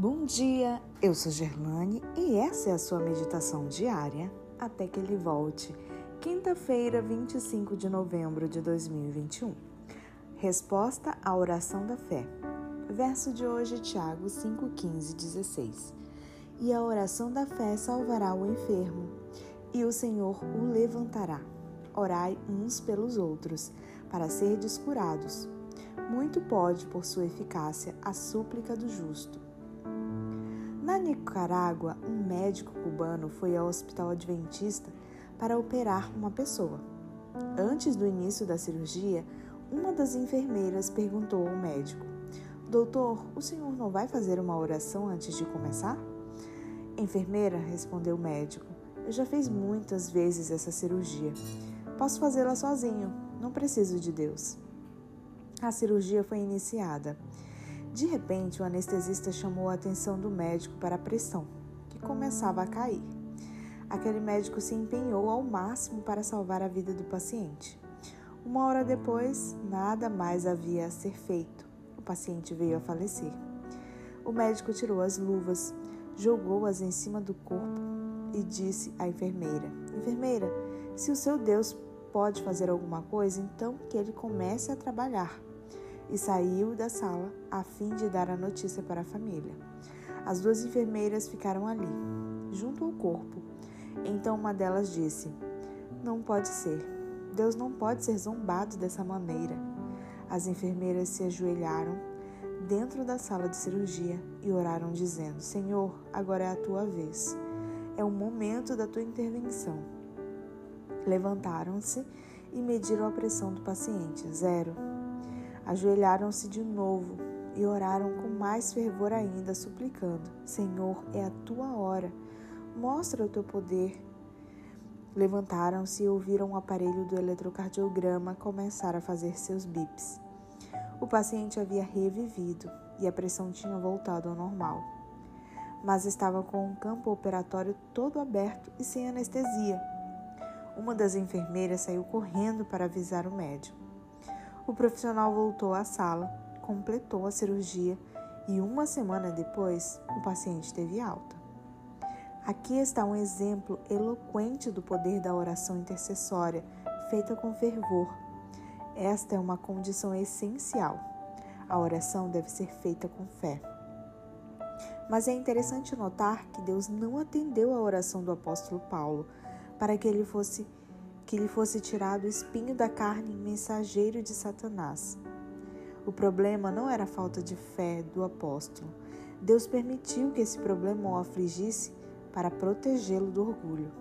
Bom dia, eu sou Gerlane e essa é a sua meditação diária até que ele volte. Quinta-feira, 25 de novembro de 2021. Resposta à oração da fé. Verso de hoje, Tiago 5, 15, 16. E a oração da fé salvará o enfermo, e o Senhor o levantará. Orai uns pelos outros, para serdes curados. Muito pode, por sua eficácia, a súplica do justo. Na Nicarágua, um médico cubano foi ao hospital adventista para operar uma pessoa. Antes do início da cirurgia, uma das enfermeiras perguntou ao médico: Doutor, o senhor não vai fazer uma oração antes de começar? Enfermeira, respondeu o médico, eu já fiz muitas vezes essa cirurgia. Posso fazê-la sozinho, não preciso de Deus. A cirurgia foi iniciada. De repente, o anestesista chamou a atenção do médico para a pressão, que começava a cair. Aquele médico se empenhou ao máximo para salvar a vida do paciente. Uma hora depois, nada mais havia a ser feito. O paciente veio a falecer. O médico tirou as luvas, jogou-as em cima do corpo e disse à enfermeira: Enfermeira, se o seu Deus pode fazer alguma coisa, então que ele comece a trabalhar e saiu da sala a fim de dar a notícia para a família. As duas enfermeiras ficaram ali, junto ao corpo. Então uma delas disse: Não pode ser. Deus não pode ser zombado dessa maneira. As enfermeiras se ajoelharam dentro da sala de cirurgia e oraram, dizendo: Senhor, agora é a tua vez. É o momento da tua intervenção. Levantaram-se e mediram a pressão do paciente: zero. Ajoelharam-se de novo e oraram com mais fervor ainda, suplicando: Senhor, é a tua hora, mostra o teu poder. Levantaram-se e ouviram o aparelho do eletrocardiograma começar a fazer seus bips. O paciente havia revivido e a pressão tinha voltado ao normal. Mas estava com o campo operatório todo aberto e sem anestesia. Uma das enfermeiras saiu correndo para avisar o médico. O profissional voltou à sala, completou a cirurgia e uma semana depois o paciente teve alta. Aqui está um exemplo eloquente do poder da oração intercessória, feita com fervor. Esta é uma condição essencial. A oração deve ser feita com fé. Mas é interessante notar que Deus não atendeu a oração do apóstolo Paulo para que ele fosse que lhe fosse tirado o espinho da carne mensageiro de Satanás. O problema não era a falta de fé do apóstolo. Deus permitiu que esse problema o afligisse para protegê-lo do orgulho.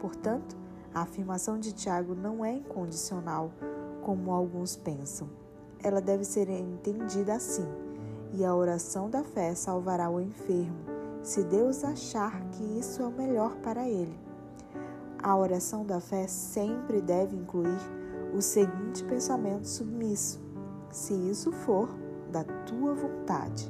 Portanto, a afirmação de Tiago não é incondicional, como alguns pensam. Ela deve ser entendida assim: e a oração da fé salvará o enfermo, se Deus achar que isso é o melhor para ele. A oração da fé sempre deve incluir o seguinte pensamento submisso: se isso for da tua vontade.